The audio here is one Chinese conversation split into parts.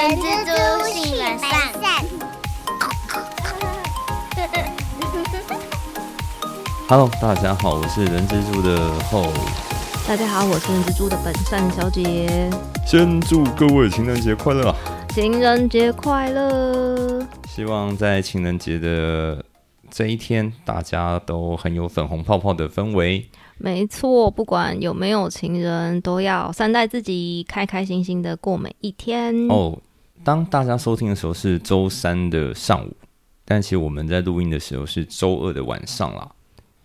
人蜘蛛性本善。Hello，大家好，我是人蜘蛛的后。大家好，我是人蜘蛛的本善小姐。先祝各位情人节快乐啊！情人节快乐！希望在情人节的这一天，大家都很有粉红泡泡的氛围。没错，不管有没有情人，都要善待自己，开开心心的过每一天。哦，当大家收听的时候是周三的上午，但其实我们在录音的时候是周二的晚上啦。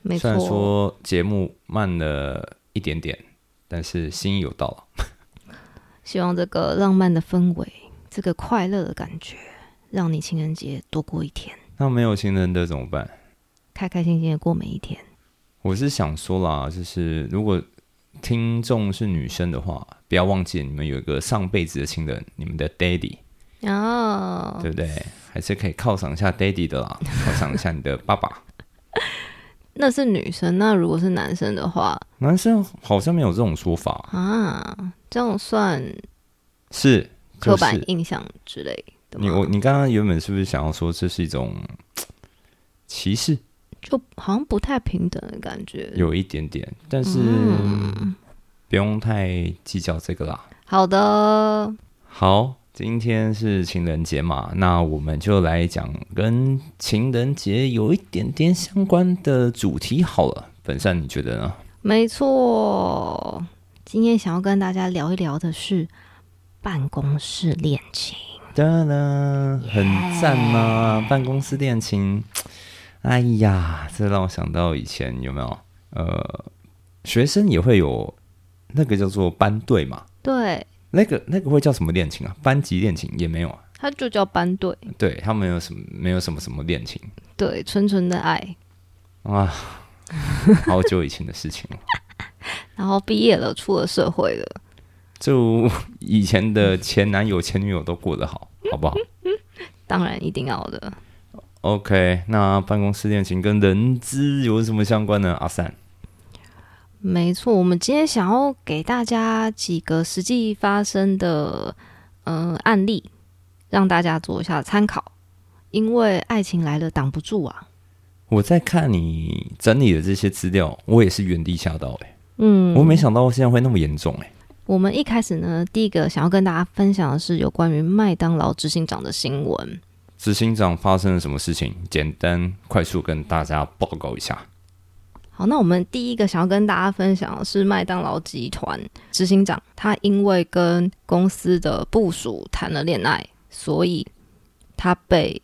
没虽然，说节目慢了一点点，但是心意有到了。希望这个浪漫的氛围，这个快乐的感觉，让你情人节多过一天，那没有情人的怎么办？开开心心的过每一天。我是想说啦，就是如果听众是女生的话，不要忘记你们有一个上辈子的情人，你们的 daddy，哦，对不对？还是可以犒赏一下 daddy 的啦，犒赏一下你的爸爸。那是女生，那如果是男生的话男生好像没有这种说法，啊，这样算是刻板印象之类的你吗？我你刚刚原本是不是想要说这是一种 歧视？就好像不太平等的感觉。有一点点，但是嗯不用太计较这个啦。好的，好，今天是情人节嘛，那我们就来讲跟情人节有一点点相关的主题好了。本善，你觉得呢？没错。今天想要跟大家聊一聊的是办公室恋情。哒啦，很赞嘛！办公室恋情，哎呀，这让我想到以前有没有？呃，学生也会有那个叫做班队嘛，对，那个那个会叫什么恋情啊？班级恋情也没有啊。他就叫班队，对他们有什么没有什么什么恋情对，纯纯的爱。啊？好久以前的事情了。然后毕业了，出了社会了，就以前的前男友、前女友都过得好，好不好 当然一定要的。？OK，那办公室恋情跟人资有什么相关呢？阿善，没错，我们今天想要给大家几个实际发生的呃案例，让大家做一下参考。因为爱情来了挡不住啊。我在看你整理的这些资料，我也是原地吓到哎、嗯，我没想到现在会那么严重哎、我们一开始呢，第一个想要跟大家分享的是有关于麦当劳执行长的新闻。执行长发生了什么事情？简单快速跟大家报告一下。好，那我们第一个想要跟大家分享的是麦当劳集团执行长，他因为跟公司的部署谈了恋爱，所以他被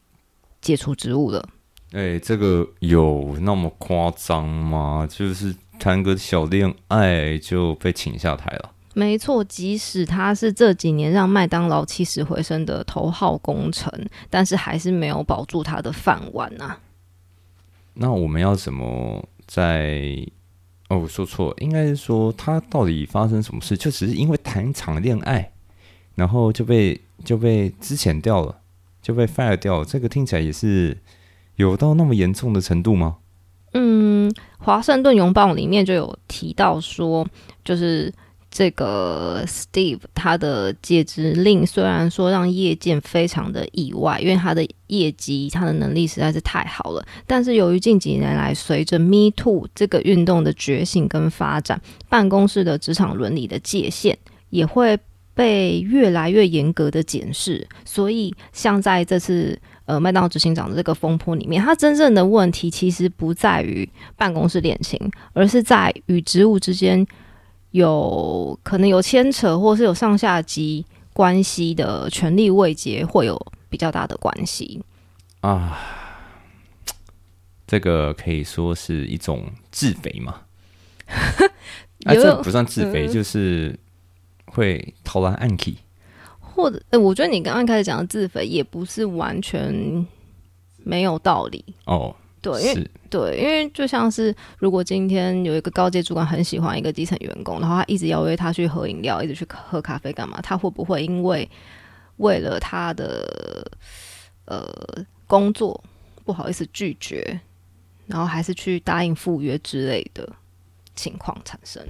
解除职务了。哎、这个有那么夸张吗？就是谈个小恋爱就被请下台了。没错，即使他是这几年让麦当劳起死回生的头号功臣，但是还是没有保住他的饭碗啊。那我们要怎么在？哦，我说错，应该是说他到底发生什么事？就只是因为谈一场恋爱，然后就被就被之前掉了，就被 fire 掉了。这个听起来也是有到那么严重的程度吗？嗯，《华盛顿邮报》里面就有提到说，就是这个 Steve 他的解职令虽然说让业界非常的意外，因为他的业绩、他的能力实在是太好了，但是由于近几年来随着 Me Too 这个运动的觉醒跟发展，办公室的职场伦理的界限也会被越来越严格的检视，所以像在这次。呃，麦当劳执行长的这个风波里面，他真正的问题其实不在于办公室恋情，而是在与职务之间有可能有牵扯，或是有上下级关系的权力位阶会有比较大的关系。啊，这个可以说是一种自肥嘛？啊，这不算自肥，嗯就是会投篮暗 key。或者，呃我觉得你刚刚开始讲的自肥也不是完全没有道理。哦，对，因为对，因为就像是如果今天有一个高阶主管很喜欢一个基层员工，然后他一直邀约他去喝饮料，一直去喝咖啡干嘛？他会不会因为为了他的呃工作不好意思拒绝，然后还是去答应赴约之类的情况产生？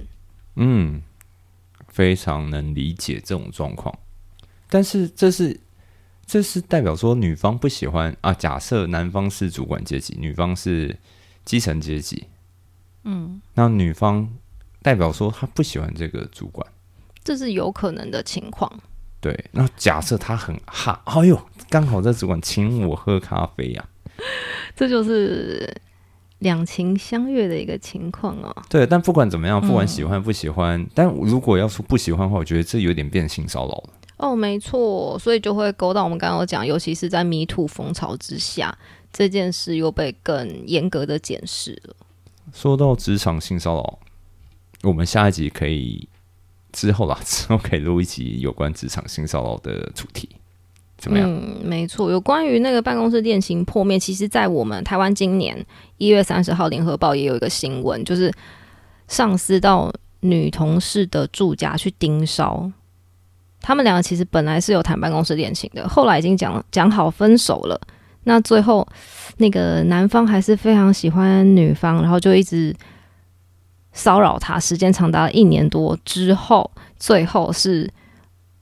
嗯，非常能理解这种状况。但是这是这是代表说女方不喜欢啊？假设男方是主管阶级，女方是基层阶级，嗯，那女方代表说她不喜欢这个主管，这是有可能的情况。对，那假设他很哈，哎呦，刚好这主管请我喝咖啡呀，这就是两情相悦的一个情况哦。对，但不管怎么样，不管喜欢不喜欢，但如果要说不喜欢的话，我觉得这有点变性骚扰了。哦，没错，所以就会勾到我们刚刚讲，尤其是在迷途风潮之下，这件事又被更严格的检视了。说到职场性骚扰，我们下一集可以。之后啦，之后可以录一集有关职场性骚扰的主题，怎么样？嗯，没错，有关于那个办公室恋情破灭，其实，在我们台湾今年一月三十号，联合报也有一个新闻，就是上司到女同事的住家去盯梢，他们两个其实本来是有谈办公室恋情的，后来已经讲讲好分手了，那最后那个男方还是非常喜欢女方，然后就一直。骚扰她时间长达一年多之后，最后是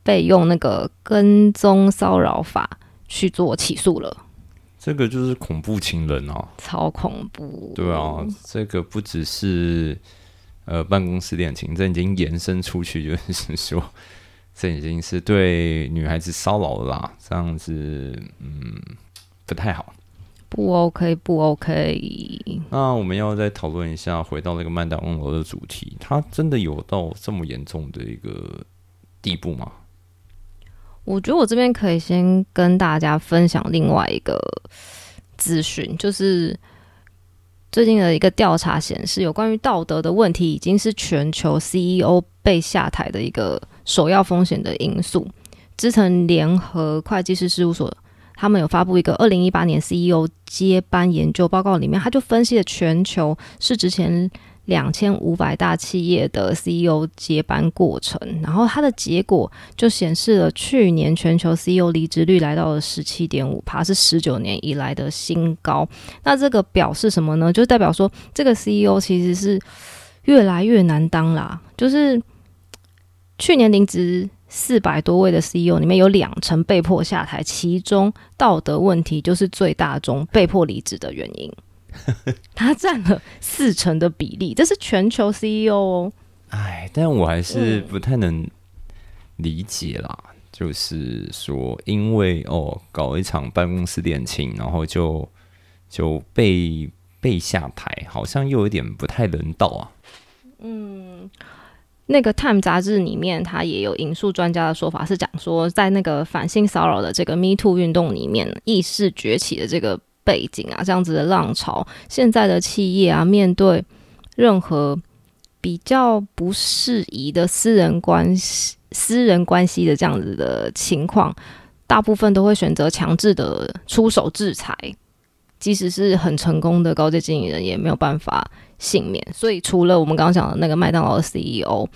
被用那个跟踪骚扰法去做起诉了。这个就是恐怖情人啊，超恐怖。对啊，这个不只是呃办公室恋情，这已经延伸出去，就是说这已经是对女孩子骚扰了啦。这样子，嗯，不太好。不 OK，不 OK。那我们要再讨论一下，回到那个曼达翁楼的主题，它真的有到这么严重的一个地步吗？我觉得我这边可以先跟大家分享另外一个资讯，就是最近的一个调查显示，有关于道德的问题，已经是全球 CEO 被下台的一个首要风险的因素。资诚联合会计师事务所。他们有发布一个二零一八年 CEO 接班研究报告，里面他就分析了全球市值前两千五百大企业的 CEO 接班过程，然后它的结果就显示了去年全球 CEO 离职率来到了十七点五帕，是十九年以来的新高。那这个表示什么呢？就代表说这个 CEO 其实是越来越难当啦，就是去年离职。四百多位的 CEO 里面有两成被迫下台，其中道德问题就是最大宗被迫离职的原因，它占了四成的比例，这是全球 CEO 哦。哎，但我还是不太能理解啦，就是说，因为哦，搞一场办公室恋情，然后就就被被下台，好像又有点不太人道啊。嗯。那个《Time》杂志里面，他也有引述专家的说法，是讲说，在那个反性骚扰的这个 Me Too 运动里面，意识崛起的这个背景啊，这样子的浪潮，现在的企业啊，面对任何比较不适宜的私人关系、私人关系的这样子的情况，大部分都会选择强制的出手制裁，即使是很成功的高阶经理人，也没有办法。幸免，所以除了我们刚刚讲的那个麦当劳的 CEO，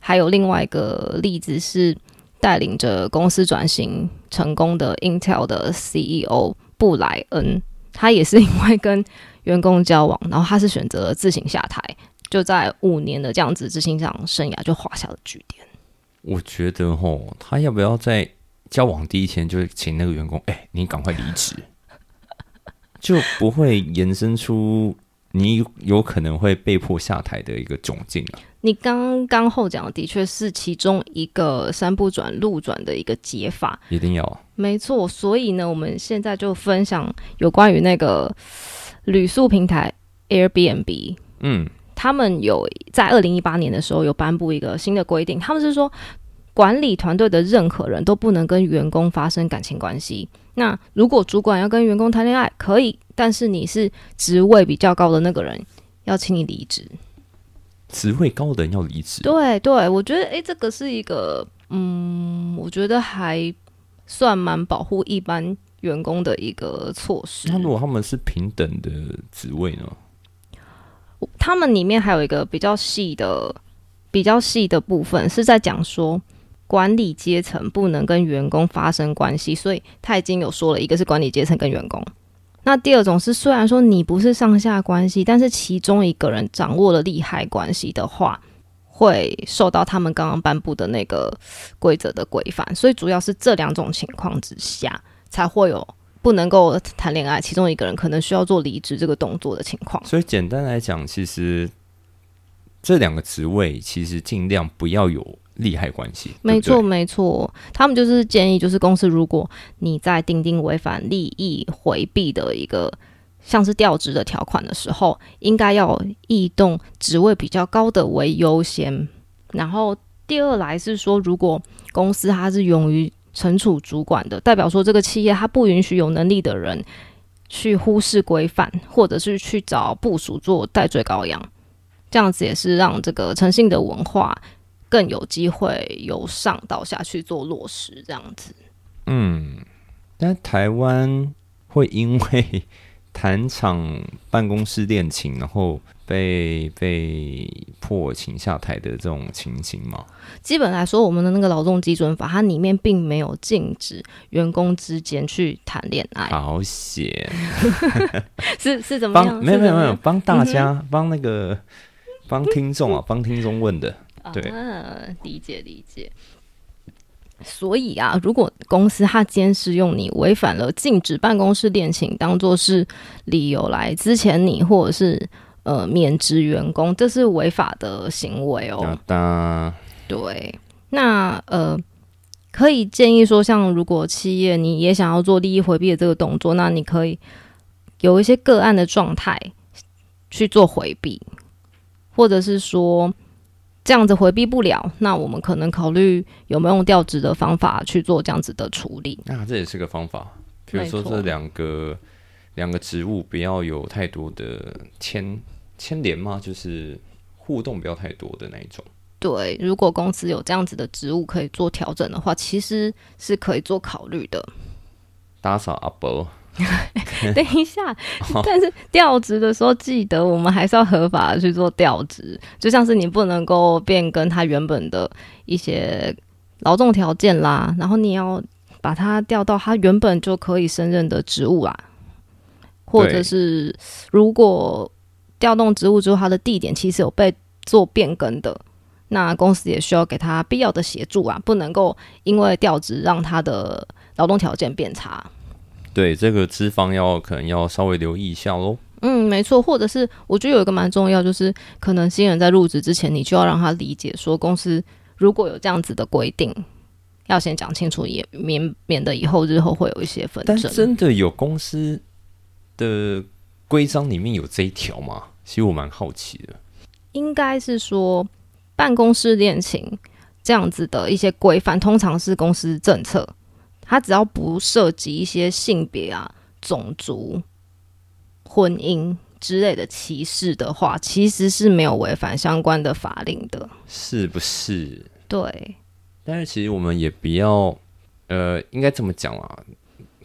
还有另外一个例子是带领着公司转型成功的 Intel 的 CEO 布莱恩，他也是因为跟员工交往，然后他是选择自行下台，就在五年的这样子执行长生涯就画下了句点。我觉得吼，他要不要在交往第一天就请那个员工，哎，你赶快离职，就不会延伸出。你有可能会被迫下台的一个窘境啊！你刚刚后讲的的确是其中一个三不转路转的一个解法，一定要没错。所以呢，我们现在就分享有关于那个旅宿平台 Airbnb，嗯，他们有在二零一八年的时候有颁布一个新的规定，他们是说管理团队的任何人都不能跟员工发生感情关系。那如果主管要跟员工谈恋爱，可以。但是你是职位比较高的那个人，要请你离职。职位高的人要离职？对对，我觉得诶，这个是一个嗯，我觉得还算蛮保护一般员工的一个措施。那如果他们是平等的职位呢？他们里面还有一个比较细的、比较细的部分，是在讲说管理阶层不能跟员工发生关系，所以他已经有说了一个是管理阶层跟员工。那第二种是，虽然说你不是上下关系，但是其中一个人掌握了利害关系的话，会受到他们刚刚颁布的那个规则的规范，所以主要是这两种情况之下才会有不能够谈恋爱，其中一个人可能需要做离职这个动作的情况。所以简单来讲，其实这两个职位其实尽量不要有利害关系。没错，对对，没错，他们就是建议，就是公司如果你在钉钉违反利益回避的一个像是调职的条款的时候，应该要异动职位比较高的为优先。然后第二来是说，如果公司它是勇于惩处主管的，代表说这个企业它不允许有能力的人去忽视规范，或者是去找部署做代罪羔羊。这样子也是让这个诚信的文化更有机会由上到下去做落实，这样子。嗯，但台湾会因为 谈场办公室恋情，然后被被迫请下台的这种情形吗？基本来说，我们的那个劳动基准法，它里面并没有禁止员工之间去谈恋爱，好险！是是怎么帮样？没有没有没有帮大家帮那个帮听众啊帮听众问的，对啊，理解理解。所以啊，如果公司它今天是用你违反了禁止办公室恋情当做是理由来之前你，或者是呃免职员工，这是违法的行为哦。那当对，那呃，可以建议说，像如果企业你也想要做利益回避的这个动作，那你可以有一些个案的状态去做回避，或者是说这样子回避不了，那我们可能考虑有没有用调职的方法去做这样子的处理。那这也是个方法。比如说这两个两个职务不要有太多的牵牵连吗？就是互动不要太多的那一种。对，如果公司有这样子的职务可以做调整的话，其实是可以做考虑的。打扫阿伯，等一下，但是调职的时候，记得我们还是要合法的去做调职，就像是你不能够变更他原本的一些劳动条件啦，然后你要把他调到他原本就可以胜任的职务啊，或者是如果调动职务之后，他的地点其实有被做变更的。那公司也需要给他必要的协助啊，不能够因为调职让他的劳动条件变差。对这个脂肪要可能要稍微留意一下喽。嗯，没错，或者是我觉得有一个蛮重要，就是可能新人在入职之前，你就要让他理解说，公司如果有这样子的规定，要先讲清楚，也免免得以后日后会有一些纷但争。真的有公司的规章里面有这一条吗？其实我蛮好奇的。应该是说办公室恋情这样子的一些规范，通常是公司政策，它只要不涉及一些性别啊、种族、婚姻之类的歧视的话，其实是没有违反相关的法令的。是不是？对，但是其实我们也不要，呃，应该这么讲啊。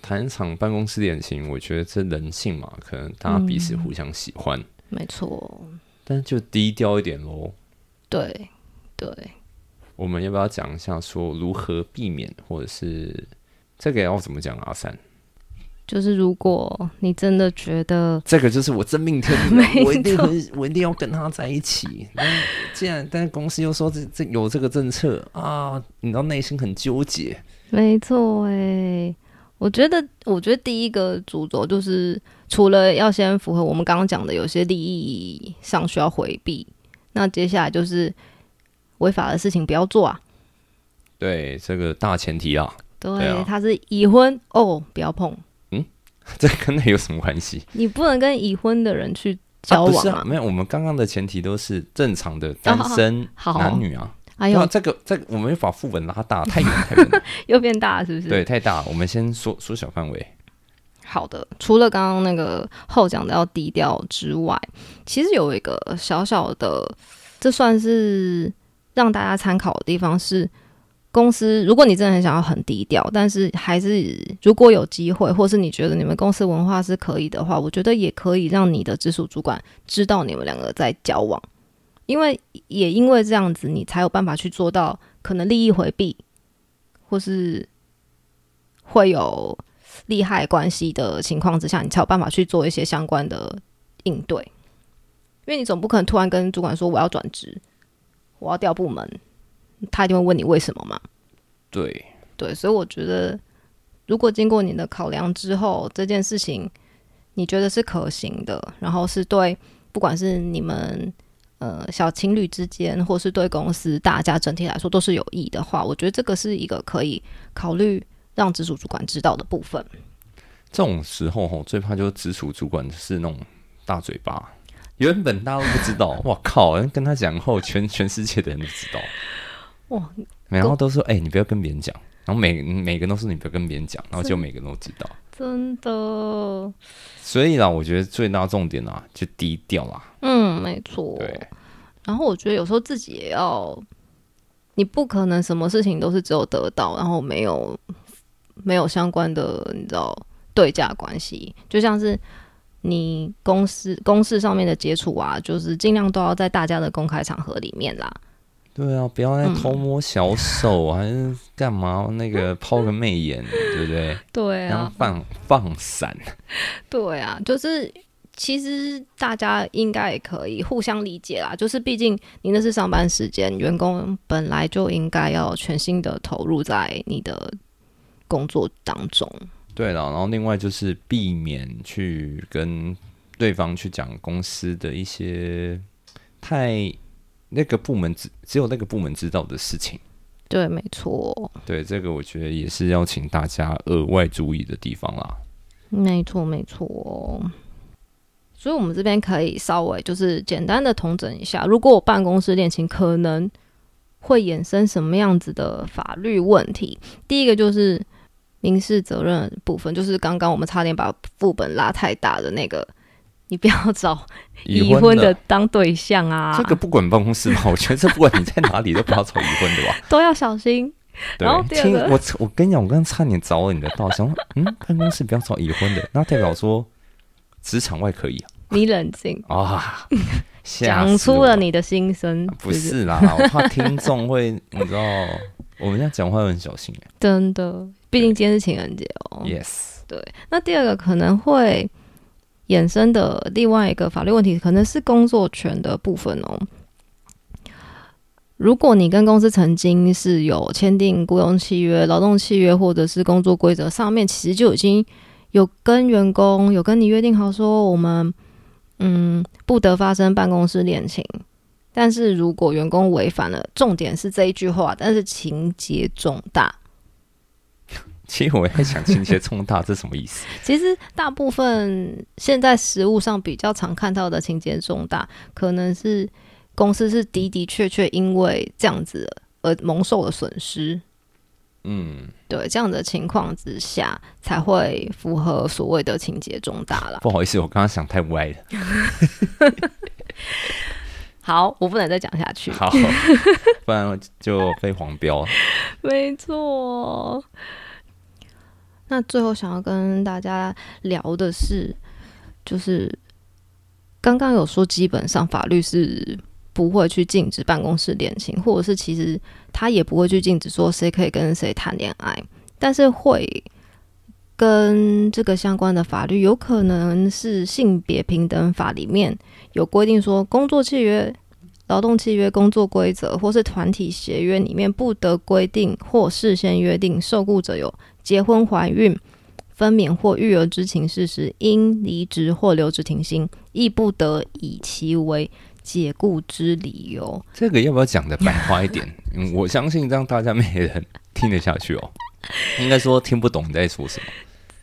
谈一场办公室恋情，我觉得这人性嘛，可能大家彼此互相喜欢，没错，但就低调一点喽。对对。我们要不要讲一下说如何避免，或者是这个要怎么讲啊？阿三，就是如果你真的觉得这个就是我真命天女 我一定很，我一定要跟他在一起。那既然但是公司又说这这有这个政策啊，你知道内心很纠结。没错哎，我觉得，我觉得第一个主轴就是，除了要先符合我们刚刚讲的有些利益上需要回避，那接下来就是违法的事情不要做啊。对，这个大前提啊，对，对啊他是已婚哦，不要碰，嗯 这跟那有什么关系？你不能跟已婚的人去交啊、不往是啊，没有，我们刚刚的前提都是正常的单身好男女啊。哎呦，对啊这个这个我们要把副本拉大，太远太远了，又变大了是不是？对，太大。我们先缩缩小范围。好的，除了刚刚那个后讲的要低调之外，其实有一个小小的，这算是让大家参考的地方是，公司如果你真的很想要很低调，但是还是如果有机会，或是你觉得你们公司文化是可以的话，我觉得也可以让你的直属主管知道你们两个在交往，因为也因为这样子，你才有办法去做到可能利益回避，或是会有。利害关系的情况之下，你才有办法去做一些相关的应对。因为你总不可能突然跟主管说我要转职，我要调部门，他一定会问你为什么嘛？对，对，所以我觉得，如果经过你的考量之后，这件事情你觉得是可行的，然后是对，不管是你们呃小情侣之间，或是对公司大家整体来说都是有益的话，我觉得这个是一个可以考虑让直属主管知道的部分。这种时候吼，最怕就是直属主管是那种大嘴巴，原本大家都不知道，我靠！跟他讲后，全全世界的人都知道，哇！然后都说，哎、你不要跟别人讲，然后每每个人都说你不要跟别人讲，然后就每个人都知道。真的，所以啦，我觉得最大重点啊，就低调啦。嗯，没错。对，然后我觉得有时候自己也要，你不可能什么事情都是只有得到，然后没有没有相关的，你知道对价关系，就像是你公司公事上面的接触啊，就是尽量都要在大家的公开场合里面啦。对啊，不要再偷摸小手，还是干嘛？那个 抛个媚眼，对不对？对然后放放闪，对啊，就是其实大家应该也可以互相理解啦。就是毕竟你那是上班时间，员工本来就应该要全心的投入在你的工作当中。对了，然后另外就是避免去跟对方去讲公司的一些太那个部门只只有那个部门知道的事情。对，没错，对，这个我觉得也是要请大家额外注意的地方啦。没错，没错。所以，我们这边可以稍微就是简单的统整一下，如果我办公室恋情，可能会衍生什么样子的法律问题？第一个就是民事责任部分，就是刚刚我们差点把副本拉太大的那个，你不要 找已婚的当对象啊，这个不管办公室吧，我觉得这不管你在哪里都不要找已婚的吧，都要小心。然后听我我跟你讲，我刚刚差点找了你的道，想说嗯，办公室不要找已婚的，那代表说职场外可以啊。你冷静，啊，讲出了你的心声，不是是啦，我怕听众会，你知道，我们现在讲话会很小心哎。真的，毕竟今天是情人节哦。Yes，对，那第二个可能会衍生的另外一个法律问题，可能是工作权的部分哦。如果你跟公司曾经是有签订雇佣契约、劳动契约，或者是工作规则上面，其实就已经有跟员工有跟你约定好说，我们嗯不得发生办公室恋情。但是如果员工违反了，重点是这一句话，但是情节重大。其实我在想情节重大这什么意思？其实大部分现在实物上比较常看到的情节重大，可能是公司是的的确确因为这样子而蒙受了损失。嗯，对这样的情况之下，才会符合所谓的情节重大了。不好意思，我刚刚想太歪了。好，我不能再讲下去。好，不然就被黄标。没错。那最后想要跟大家聊的是，就是刚刚有说，基本上法律是不会去禁止办公室恋情，或者是其实他也不会去禁止说谁可以跟谁谈恋爱，但是会跟这个相关的法律，有可能是性别平等法里面有规定说，工作契约劳动契约、工作规则或是团体协约里面不得规定或事先约定受雇者有结婚、怀孕、分娩或育儿之情事实，应离职或留职停薪，亦不得以其为解雇之理由。这个要不要讲的白话一点？嗯，我相信这样大家没人听得下去哦。应该说听不懂你在说什么。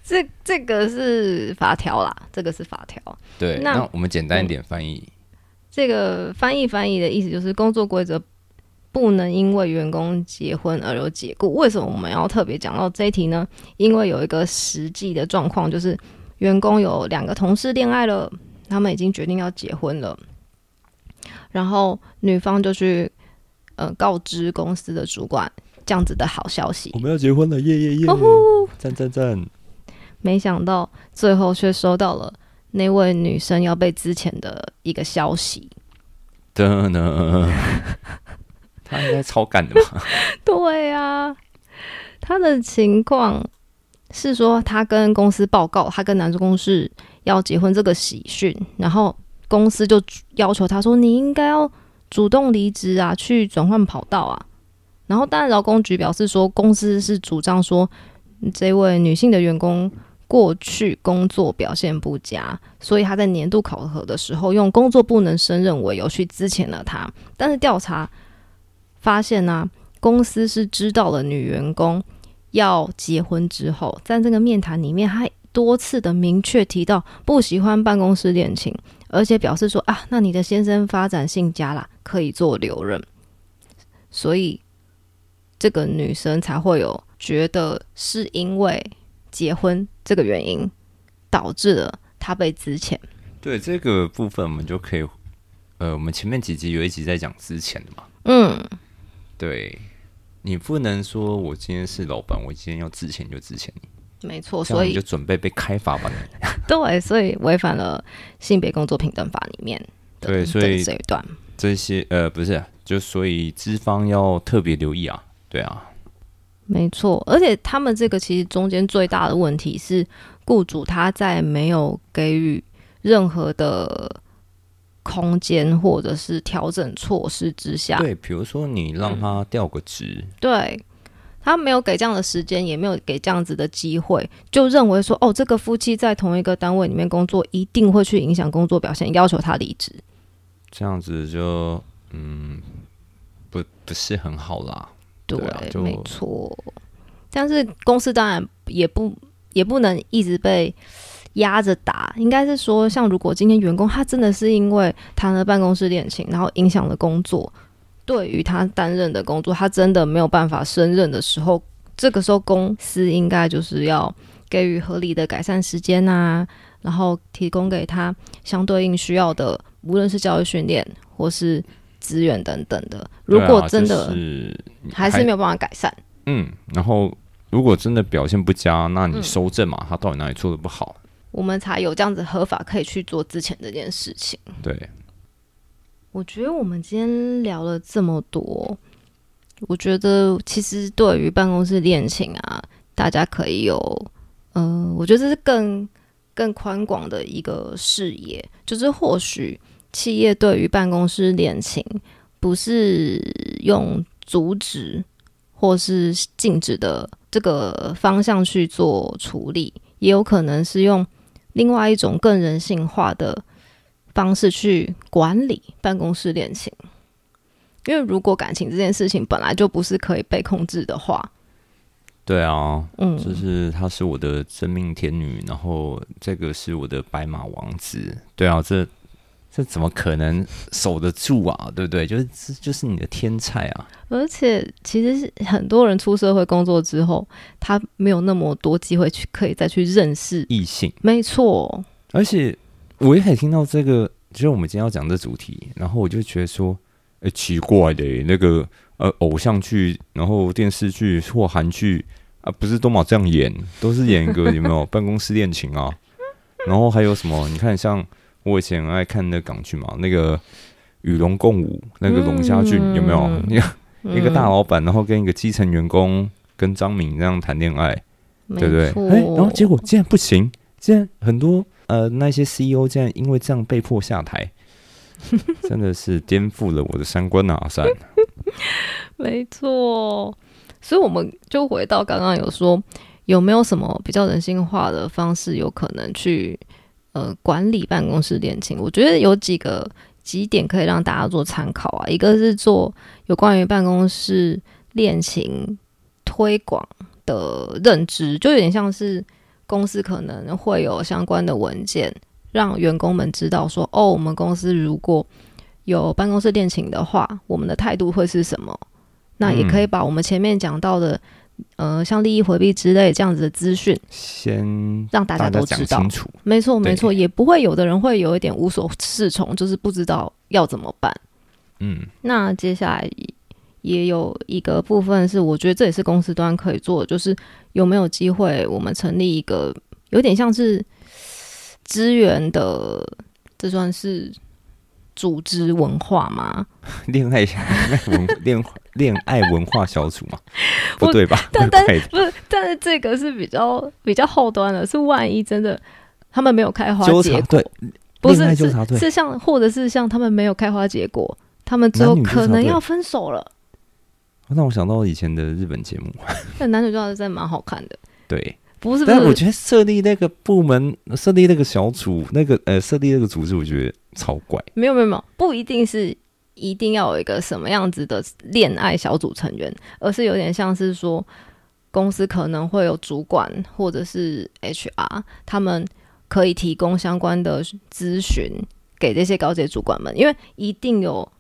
这这个是法条啦，这个是法条。对，那那我们简单一点翻译。这个翻译翻译的意思就是工作规则不能因为员工结婚而有解雇。为什么我们要特别讲到这一题呢？因为有一个实际的状况，就是员工有两个同事恋爱了，他们已经决定要结婚了，然后女方就去呃告知公司的主管这样子的好消息我，们要结婚了，耶耶耶！赞赞赞！没想到最后却收到了那位女生要被之前的一个消息。他应该超干的吧？对呀、他的情况是说，他跟公司报告他跟男主公是要结婚这个喜讯，然后公司就要求他说，你应该要主动离职啊，去转换跑道啊。然后，当然劳工局表示说，公司是主张说，这位女性的员工过去工作表现不佳，所以他在年度考核的时候用工作不能胜任为由去资遣了他。但是调查发现呢，公司是知道了女员工要结婚之后，在这个面谈里面，还多次的明确提到不喜欢办公室恋情，而且表示说啊，那你的先生发展性佳啦，可以做留任，所以这个女生才会有觉得是因为结婚这个原因导致了她被资遣。对这个部分，我们就可以，呃，我们前面几集有一集在讲之前的嘛，嗯，对你不能说我今天是老板，我今天要之前就之前你。没错，所以就准备被开罚吧你。对，所以违反了性别工作平等法里面的对所以的这一段。这些呃不是，就所以资方要特别留意啊，对啊，没错，而且他们这个其实中间最大的问题是，雇主他在没有给予任何的空间或者是调整措施之下，对，比如说你让他调个职，对他没有给这样的时间，也没有给这样子的机会，就认为说，哦，这个夫妻在同一个单位里面工作，一定会去影响工作表现，要求他离职。这样子就嗯不不是很好啦。对，对啊就没错。但是公司当然也不也不能一直被压着打，应该是说，像如果今天员工他真的是因为谈了办公室恋情，然后影响了工作，对于他担任的工作，他真的没有办法胜任的时候，这个时候公司应该就是要给予合理的改善时间啊，然后提供给他相对应需要的，无论是教育训练或是资源等等的。如果真的、是还是没有办法改善。嗯，然后如果真的表现不佳，那你收正嘛，他到底哪里做的不好？我们才有这样子合法可以去做之前这件事情。对，我觉得我们今天聊了这么多，我觉得其实对于办公室恋情啊，大家可以有，呃，我觉得这是更更宽广的一个视野，就是或许企业对于办公室恋情不是用阻止或是禁止的这个方向去做处理，也有可能是用另外一种更人性化的方式去管理办公室恋情。因为如果感情这件事情本来就不是可以被控制的话，对啊，嗯，就是她是我的真命天女，然后这个是我的白马王子，对啊，这这怎么可能守得住啊？对不对？就是这就是你的天才啊！而且其实是很多人出社会工作之后，他没有那么多机会去可以再去认识。异性，没错，而且我一开始听到这个，就是我们今天要讲这主题，然后我就觉得说，哎、奇怪的耶，那个呃偶像剧，然后电视剧或韩剧啊，不是都嘛这样演，都是演一个有没有办公室恋情啊？然后还有什么？你看，像我以前很爱看那港剧嘛，那个与龙共舞，那个龙虾俊、嗯有没有？一个 一个大嗯老板，然后跟一个基层员工跟张敏这样谈恋爱，对不对？错哎、然后结果竟然不行，竟然很多呃那些 CEO 竟然因为这样被迫下台，真的是颠覆了我的三观啊！阿三，没错，所以我们就回到刚刚有说，有没有什么比较人性化的方式，有可能去呃管理办公室恋情？我觉得有几个几点可以让大家做参考啊。一个是做有关于办公室恋情推广的认知，就有点像是公司可能会有相关的文件，让员工们知道说，哦，我们公司如果有办公室恋情的话，我们的态度会是什么？那也可以把我们前面讲到的，呃，像利益回避之类这样子的资讯，先让大家都知道清。楚。没错，没错，也不会有的人会有一点无所适从，就是不知道要怎么办。嗯，那接下来也有一个部分是，我觉得这也是公司端可以做的，就是有没有机会我们成立一个有点像是资源的，这算是组织文化吗？恋 爱恋爱文恋恋爱文化小组嘛，我不对吧？但怪怪的不是，但是这个是比较比较后端的，是万一真的他们没有开花结果，不是是是像或者是像他们没有开花结果他们之后可能要分手了。让我想到以前的日本节目，那男女主角真的蛮好看的，对。不是不是，但我觉得设立那个部门、设立那个小组、那个呃设立那个组织，我觉得超怪。没有没有没有，不一定是一定要有一个什么样子的恋爱小组成员，而是有点像是说，公司可能会有主管或者是 HR，他们可以提供相关的咨询给这些高级主管们，因为一定有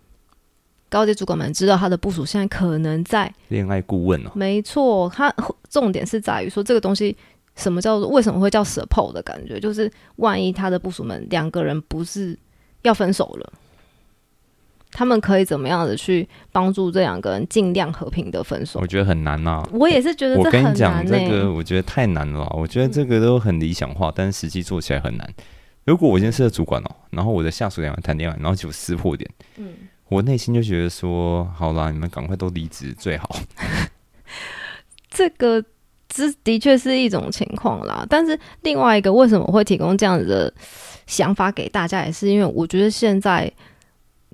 高级主管们知道他的部署现在可能在恋爱顾问哦，没错，他重点是在于说这个东西什么叫做为什么会叫 support 的感觉，就是万一他的部署们两个人不是要分手了，他们可以怎么样的去帮助这两个人尽量和平的分手我？觉得很难呐、我也是觉得我这很跟你讲，难、这个我觉得太难了。我觉得这个都很理想化，但是实际做起来很难。如果我今天是个主管哦、然后我的下属两个人谈恋爱，然后就撕破点，嗯，我内心就觉得说，好啦，你们赶快都离职最好。这个这的确是一种情况啦。但是另外一个，为什么会提供这样子的想法给大家，也是因为我觉得现在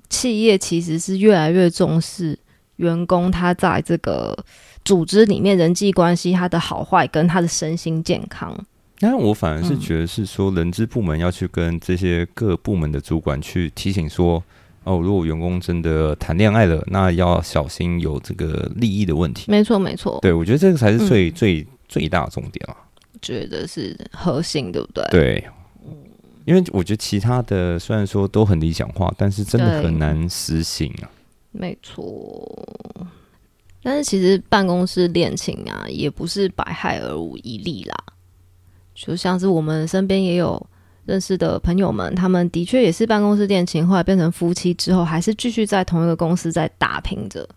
企业其实是越来越重视员工他在这个组织里面人际关系他的好坏跟他的身心健康。但我反而是嗯觉得是说，人资部门要去跟这些各部门的主管去提醒说，哦，如果员工真的谈恋爱了，那要小心有这个利益的问题。没错，没错，对，我觉得这个才是最、嗯最最大的重点啊。觉得是核心，对不对？对，因为我觉得其他的虽然说都很理想化，但是真的很难实行啊。没错。但是其实办公室恋情啊，也不是百害而无一利啦。就像是我们身边也有认识的朋友们，他们的确也是办公室恋情，后来变成夫妻之后，还是继续在同一个公司在打拼着，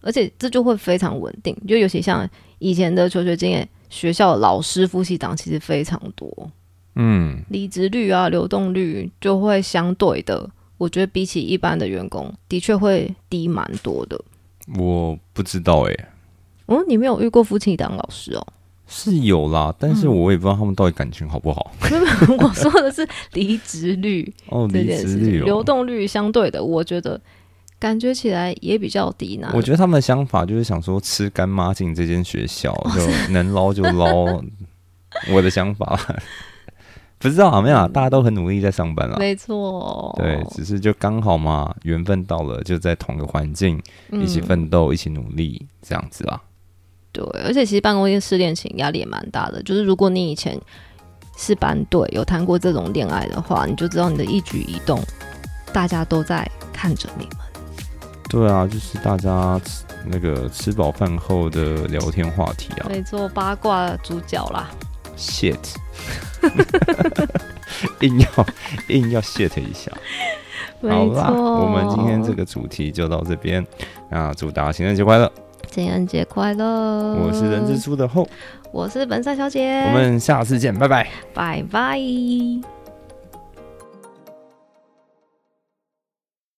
而且这就会非常稳定。就尤其像以前的求学经验，学校的老师夫妻档其实非常多，嗯，离职率啊、流动率就会相对的，我觉得比起一般的员工，的确会低蛮多的。我不知道哎、哦，你没有遇过夫妻档老师哦？是有啦，但是嗯我也不知道他们到底感情好不好。我说的是离职率 哦，离职率哦流动率相对的，我觉得感觉起来也比较低呢。我觉得他们的想法就是想说吃干妈进这间学校，就 能捞就捞。我的想法 不知道好，没有啊，大家都很努力在上班了。没错，对，只是就刚好嘛，缘分到了，就在同个环境一起嗯奋斗，一起努力，这样子啦。对，而且其实办公室恋情压力也蛮大的。就是如果你以前是班队，有谈过这种恋爱的话，你就知道你的一举一动，大家都在看着你们。对啊，就是大家吃那个吃饱饭后的聊天话题啊。没错，八卦主角啦。shit，硬要硬要 shit 一下。好没啦，错，我们今天这个主题就到这边。那祝大家情人节快乐！情人节快乐！我是人之初的后，我是本山小姐，我们下次见，拜拜。拜拜。